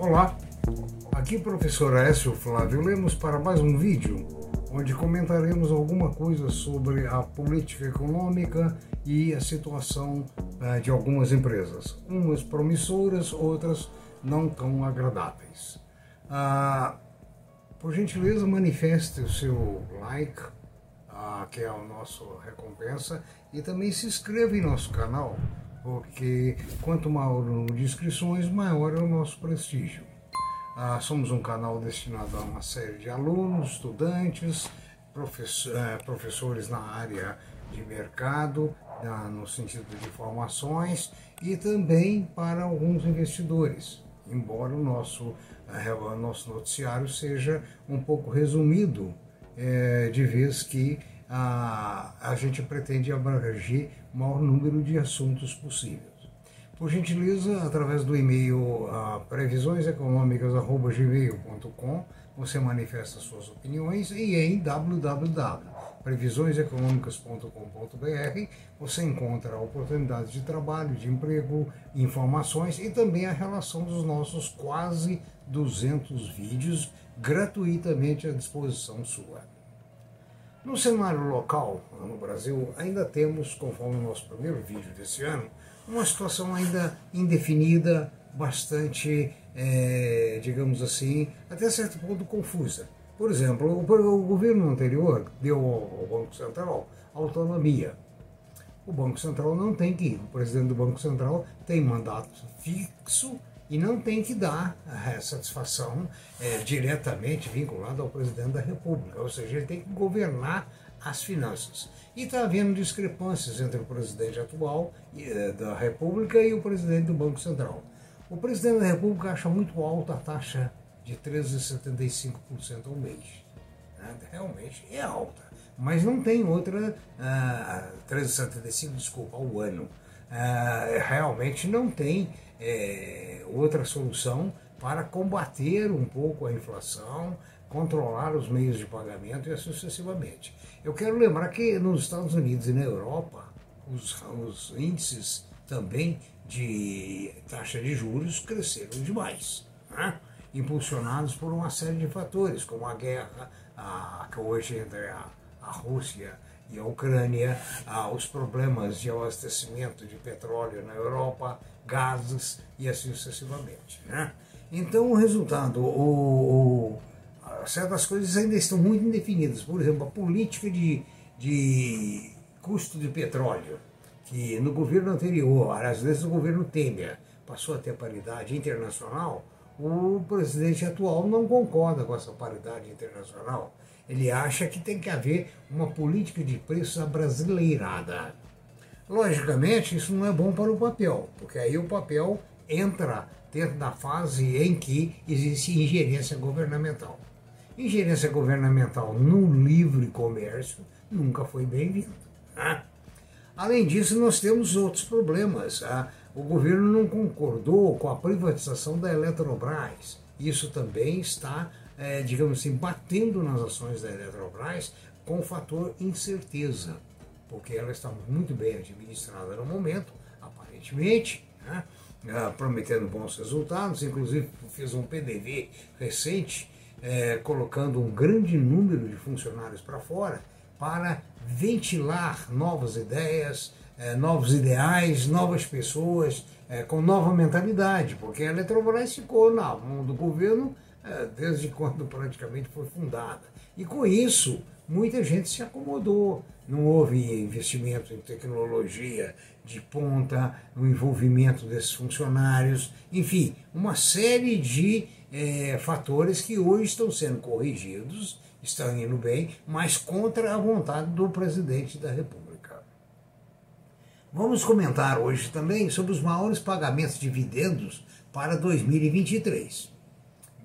Olá, aqui professor Écio Flávio Lemos para mais um vídeo onde comentaremos alguma coisa sobre a política econômica e a situação uh, de algumas empresas, umas promissoras, outras não tão agradáveis. Uh, por gentileza, manifeste o seu like, uh, que é a nossa recompensa, e também se inscreva em nosso canal porque quanto maior o número de inscrições, maior é o nosso prestígio. Ah, somos um canal destinado a uma série de alunos, estudantes, professor, eh, professores na área de mercado, no sentido de formações, e também para alguns investidores, embora o nosso, eh, o nosso noticiário seja um pouco resumido, eh, de vez que a, a gente pretende abranger o maior número de assuntos possíveis. Por gentileza, através do e-mail uh, você manifesta suas opiniões e em www.previsioneseconômicas.com.br você encontra oportunidades de trabalho, de emprego, informações e também a relação dos nossos quase 200 vídeos gratuitamente à disposição sua. No cenário local, no Brasil, ainda temos, conforme o nosso primeiro vídeo desse ano, uma situação ainda indefinida, bastante, é, digamos assim, até certo ponto confusa. Por exemplo, o, o governo anterior deu ao, ao Banco Central autonomia. O Banco Central não tem que ir. O presidente do Banco Central tem mandato fixo e não tem que dar satisfação é, diretamente vinculada ao presidente da República, ou seja, ele tem que governar as finanças. E está havendo discrepâncias entre o presidente atual é, da República e o presidente do Banco Central. O presidente da República acha muito alta a taxa de 13,75% ao mês. Né? Realmente é alta, mas não tem outra, uh, 13,75%, desculpa, ao ano. Uh, realmente não tem é, outra solução para combater um pouco a inflação, controlar os meios de pagamento e assim sucessivamente. Eu quero lembrar que nos Estados Unidos e na Europa, os, os índices também de taxa de juros cresceram demais, né? impulsionados por uma série de fatores, como a guerra a, que hoje entre a, a Rússia e a Ucrânia, os problemas de abastecimento de petróleo na Europa, gases e assim sucessivamente. Né? Então, o resultado, o, o, certas coisas ainda estão muito indefinidas. Por exemplo, a política de, de custo de petróleo, que no governo anterior, às vezes no governo Temer, passou a ter paridade internacional, o presidente atual não concorda com essa paridade internacional. Ele acha que tem que haver uma política de preços abrasileirada. Logicamente, isso não é bom para o papel, porque aí o papel entra dentro da fase em que existe ingerência governamental. Ingerência governamental no livre comércio nunca foi bem-vinda. Né? Além disso, nós temos outros problemas. Tá? O governo não concordou com a privatização da Eletrobras. Isso também está, é, digamos assim, batendo nas ações da Eletrobras com o fator incerteza porque ela está muito bem administrada no momento, aparentemente, né? Ah, prometendo bons resultados. Inclusive, fez um PDV recente, é, colocando um grande número de funcionários para fora para ventilar novas ideias, é, novos ideais, novas pessoas é, com nova mentalidade, porque a Eletrobras ficou na mão do governo é, desde quando praticamente foi fundada. E com isso, muita gente se acomodou. Não houve investimento em tecnologia de ponta, no envolvimento desses funcionários, enfim, uma série de é, fatores que hoje estão sendo corrigidos, estão indo bem, mas contra a vontade do presidente da República. Vamos comentar hoje também sobre os maiores pagamentos de dividendos para 2023.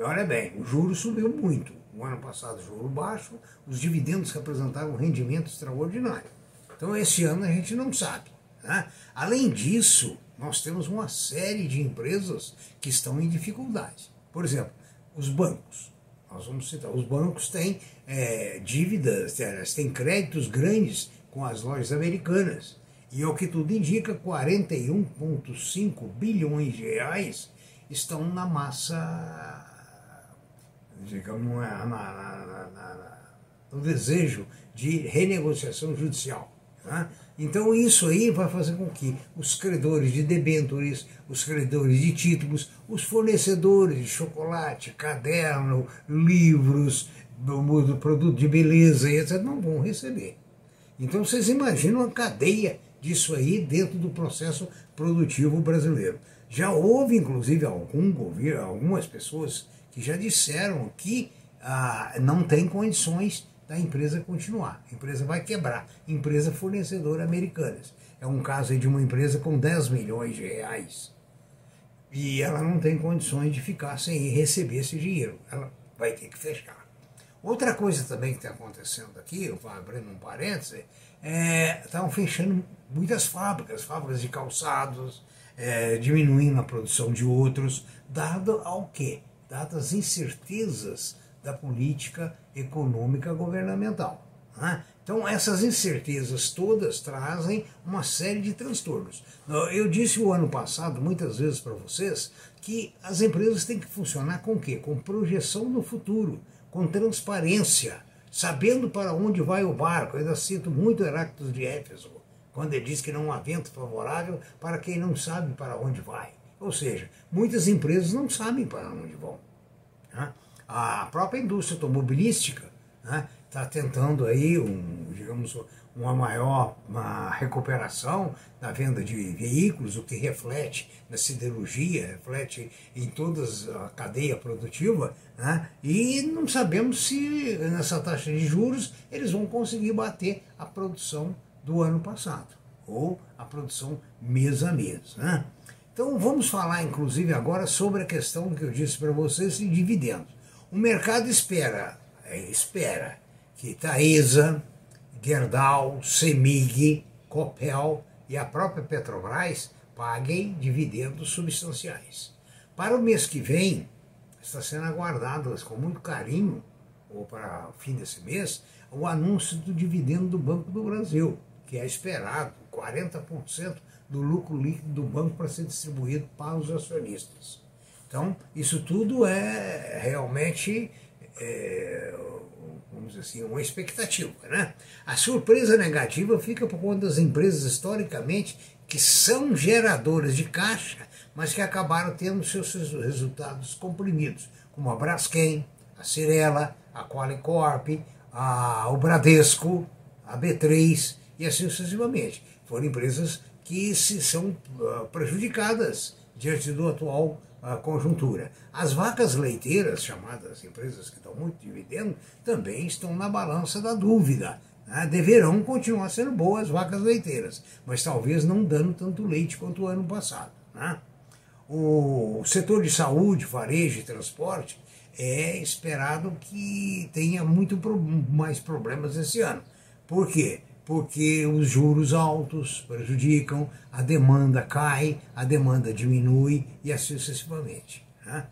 Olha bem, o juro subiu muito o ano passado juro baixo, os dividendos representaram um rendimento extraordinário. Então esse ano a gente não sabe. Né? Além disso, nós temos uma série de empresas que estão em dificuldade. Por exemplo, os bancos. Nós vamos citar, os bancos têm é, dívidas, têm créditos grandes com as lojas americanas. E ao que tudo indica, 41,5 bilhões de reais estão na massa, digamos, na, na, na, no desejo de renegociação judicial. Né? Então isso aí vai fazer com que os credores de debêntures, os credores de títulos, os fornecedores de chocolate, caderno, livros, produto de beleza etc., não vão receber. Então vocês imaginam a cadeia disso aí dentro do processo produtivo brasileiro. Já houve, inclusive, algum governo, algumas pessoas que já disseram que ah, não tem condições da empresa continuar. A empresa vai quebrar. Empresa fornecedora americanas. É um caso de uma empresa com 10 milhões de reais. E ela não tem condições de ficar sem receber esse dinheiro. Ela vai ter que fechar. Outra coisa também que está acontecendo aqui, eu vou abrindo um parêntese, é, estavam fechando muitas fábricas, fábricas de calçados, é, diminuindo a produção de outros, dado ao quê? Dadas as incertezas da política econômica governamental. Né? Então, essas incertezas todas trazem uma série de transtornos. Eu disse o ano passado, muitas vezes para vocês, que as empresas têm que funcionar com o quê? Com projeção no futuro com transparência, sabendo para onde vai o barco. Eu ainda cito muito Heráclito de Éfeso, quando ele diz que não há vento favorável para quem não sabe para onde vai. Ou seja, muitas empresas não sabem para onde vão. Né? A própria indústria automobilística está tentando aí, um, digamos, uma maior uma recuperação da venda de veículos, o que reflete na siderurgia, reflete em toda a cadeia produtiva, né? e não sabemos se nessa taxa de juros eles vão conseguir bater a produção do ano passado, ou a produção mês a mês. Né? Então vamos falar inclusive agora sobre a questão que eu disse para vocês de dividendos. O mercado espera, é, espera que Taesa, Gerdau, Semig, Copel e a própria Petrobras paguem dividendos substanciais. Para o mês que vem, está sendo aguardado com muito carinho, ou para o fim desse mês, o anúncio do dividendo do Banco do Brasil, que é esperado 40% do lucro líquido do banco para ser distribuído para os acionistas. Então, isso tudo é realmente é, dizer assim, uma expectativa. Né? A surpresa negativa fica por conta das empresas historicamente que são geradoras de caixa, mas que acabaram tendo seus resultados comprimidos, como a Braskem, a Cirela, a Qualicorp, a, o Bradesco, a B3 e assim sucessivamente. Foram empresas que se são uh, prejudicadas diante do atual a conjuntura. As vacas leiteiras, chamadas empresas que dão muito dividendo, também estão na balança da dúvida. Né? Deverão continuar sendo boas vacas leiteiras, mas talvez não dando tanto leite quanto o ano passado. Né? O setor de saúde, varejo e transporte é esperado que tenha muito mais problemas esse ano. Por quê? Porque os juros altos prejudicam, a demanda cai, a demanda diminui e assim sucessivamente. Né?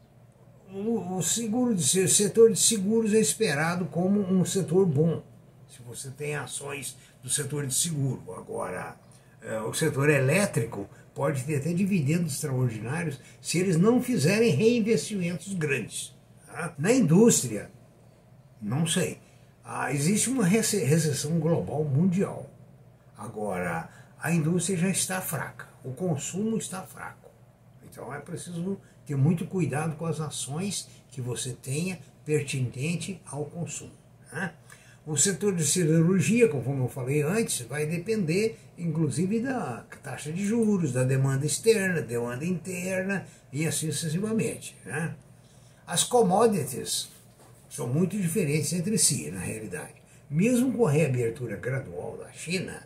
O, seguro de, o setor de seguros é esperado como um setor bom, se você tem ações do setor de seguro. Agora, é, o setor elétrico pode ter até dividendos extraordinários se eles não fizerem reinvestimentos grandes. Tá? Na indústria, não sei ah, existe uma recessão global mundial. Agora, a indústria já está fraca, o consumo está fraco. Então é preciso ter muito cuidado com as ações que você tenha pertinente ao consumo. Né? O setor de cirurgia, conforme eu falei antes, vai depender inclusive da taxa de juros, da demanda externa, demanda interna e assim sucessivamente. Né? As commodities são muito diferentes entre si, na realidade. Mesmo com a reabertura gradual da China,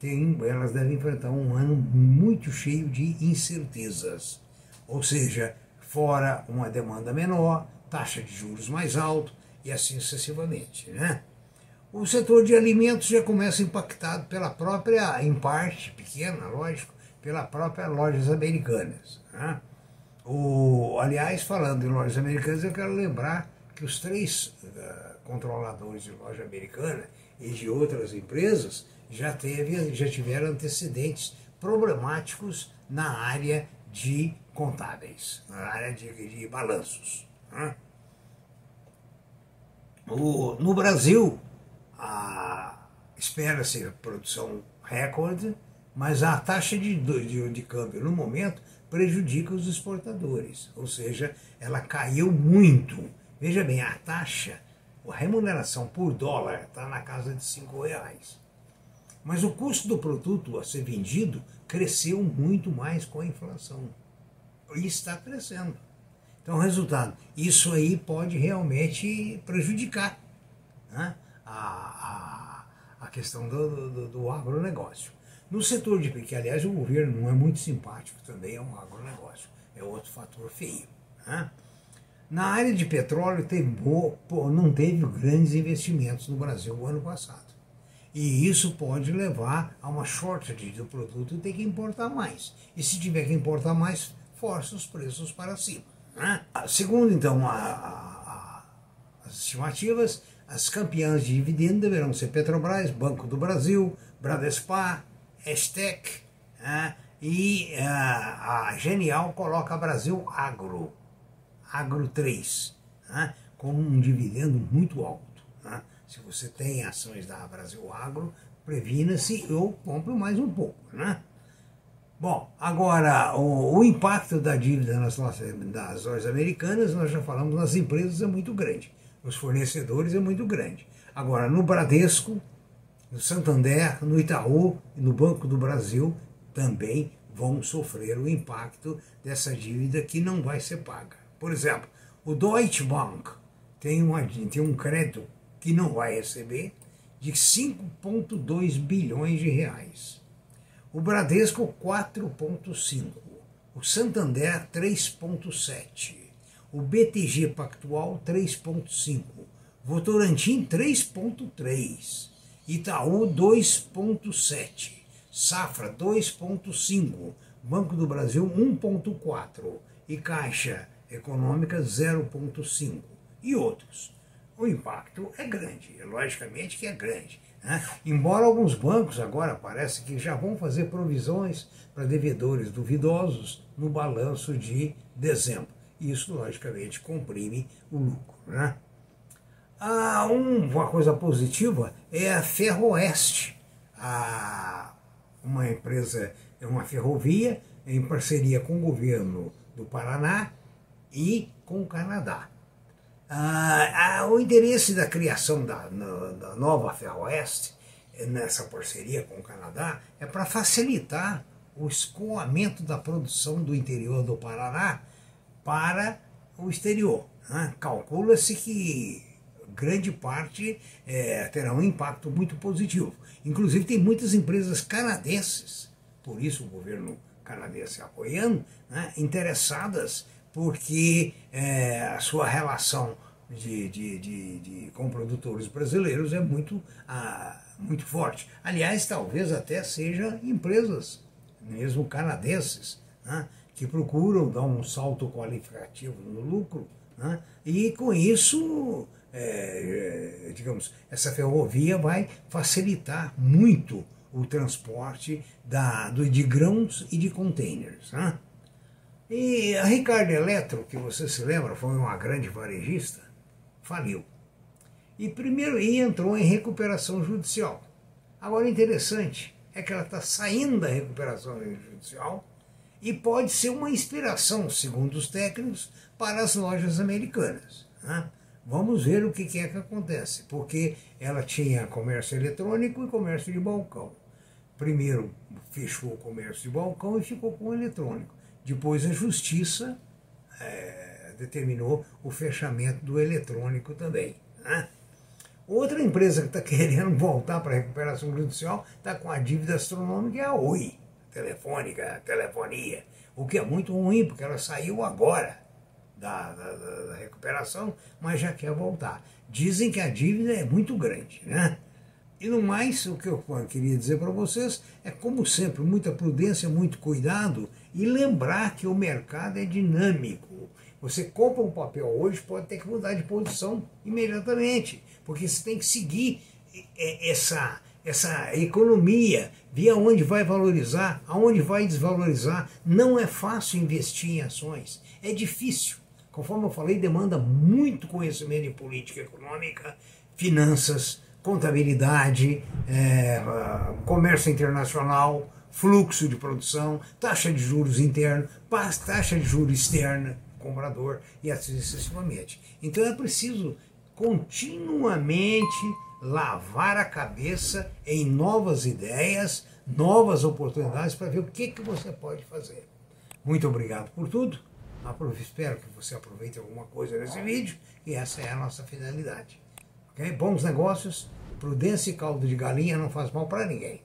tem, elas devem enfrentar um ano muito cheio de incertezas. Ou seja, fora uma demanda menor, taxa de juros mais alta e assim sucessivamente. Né? O setor de alimentos já começa impactado pela própria, em parte pequena, lógico, pela própria lojas americanas. Né? O, aliás, falando em lojas americanas, eu quero lembrar que os três uh, controladores de loja americana e de outras empresas já, teve, já tiveram antecedentes problemáticos na área de contábeis, na área de, de balanços. Né? O, no Brasil, espera-se produção recorde, mas a taxa de, de, de câmbio no momento prejudica os exportadores, ou seja, ela caiu muito. Veja bem, a taxa, a remuneração por dólar está na casa de cinco reais. Mas o custo do produto a ser vendido cresceu muito mais com a inflação. E está crescendo. Então, resultado, isso aí pode realmente prejudicar né, a, a, a, questão do, do, do agronegócio. No setor de que aliás, o governo não é muito simpático também, é um agronegócio, é outro fator feio. Né? Na área de petróleo, não teve grandes investimentos no Brasil no ano passado. E isso pode levar a uma shortage do produto e ter que importar mais. E se tiver que importar mais, força os preços para cima. Né? Segundo, então, a, a, as estimativas, as campeãs de dividendo deverão ser Petrobras, Banco do Brasil, Bradespar, Estec né? e uh, a Genial coloca Brasil Agro, Agro 3, né? com um dividendo muito alto. Né? Se você tem ações da Brasil Agro, previna-se ou compre mais um pouco. Né? Bom, agora, o, o impacto da dívida nas nossas, americanas, nós já falamos, nas empresas é muito grande, nos fornecedores é muito grande. Agora, no Bradesco, no Santander, no Itaú e no Banco do Brasil também vão sofrer o impacto dessa dívida que não vai ser paga. Por exemplo, o Deutsche Bank tem, uma, tem um crédito que não vai receber de 5,2 bilhões de reais. O Bradesco 4,5%, o Santander 3,7%, o BTG Pactual 3,5%, Votorantim 3,3%, Itaú 2,7%, Safra 2,5%, Banco do Brasil 1,4% e Caixa Econômica 0,5% e outros. O impacto é grande, logicamente que é grande. Né? Embora alguns bancos agora parece que já vão fazer provisões para devedores duvidosos no balanço de dezembro. Isso, logicamente, comprime o lucro. Né? Ah, uma coisa positiva é a Ferroeste, a, uma empresa, uma ferrovia em parceria com o governo do Paraná e com o Canadá. Ah, ah, o interesse da criação da, da nova Ferroeste, nessa parceria com o Canadá, é para facilitar o escoamento da produção do interior do Paraná para o exterior. Né? Calcula-se que grande parte é, terá um impacto muito positivo. Inclusive, tem muitas empresas canadenses, por isso o governo canadense apoiando, né, interessadas porque é, a sua relação de, de, de, de, com produtores brasileiros é muito, muito forte. Aliás, talvez até seja empresas, mesmo canadenses, né, que procuram dar um salto qualificativo no lucro, né, e com isso, é, digamos, essa ferrovia vai facilitar muito o transporte da, do, de grãos e de containers. Né? E a Ricardo Eletro, que você se lembra, foi uma grande varejista, faliu. E primeiro e entrou em recuperação judicial. Agora, interessante é que ela está saindo da recuperação judicial e pode ser uma inspiração, segundo os técnicos, para as lojas americanas. Né? Vamos ver o que é que acontece, porque ela tinha comércio eletrônico e comércio de balcão. Primeiro fechou o comércio de balcão e ficou com o eletrônico. Depois a justiça é, determinou o fechamento do eletrônico também. Né? Outra empresa que está querendo voltar para a recuperação judicial está com a dívida astronômica é a Oi, telefônica, telefonia, o que é muito ruim, porque ela saiu agora da, da, da recuperação, mas já quer voltar. Dizem que a dívida é muito grande, né? E no mais, o que eu queria dizer para vocês é, como sempre, muita prudência, muito cuidado e lembrar que o mercado é dinâmico. Você compra um papel hoje, pode ter que mudar de posição imediatamente, porque você tem que seguir é, essa, essa economia ver aonde vai valorizar, aonde vai desvalorizar. Não é fácil investir em ações, é difícil. Conforme eu falei, demanda muito conhecimento em política econômica, finanças, contabilidade, é, comércio internacional, fluxo de produção, taxa de juros interno, taxa de juros externa, comprador e assim sucessivamente. Então é preciso continuamente lavar a cabeça em novas ideias, novas oportunidades para ver o que, que você pode fazer. Muito obrigado por tudo. Espero que você aproveite alguma coisa nesse vídeo e essa é a nossa finalidade. Okay? Bons negócios, prudência e caldo de galinha não faz mal para ninguém.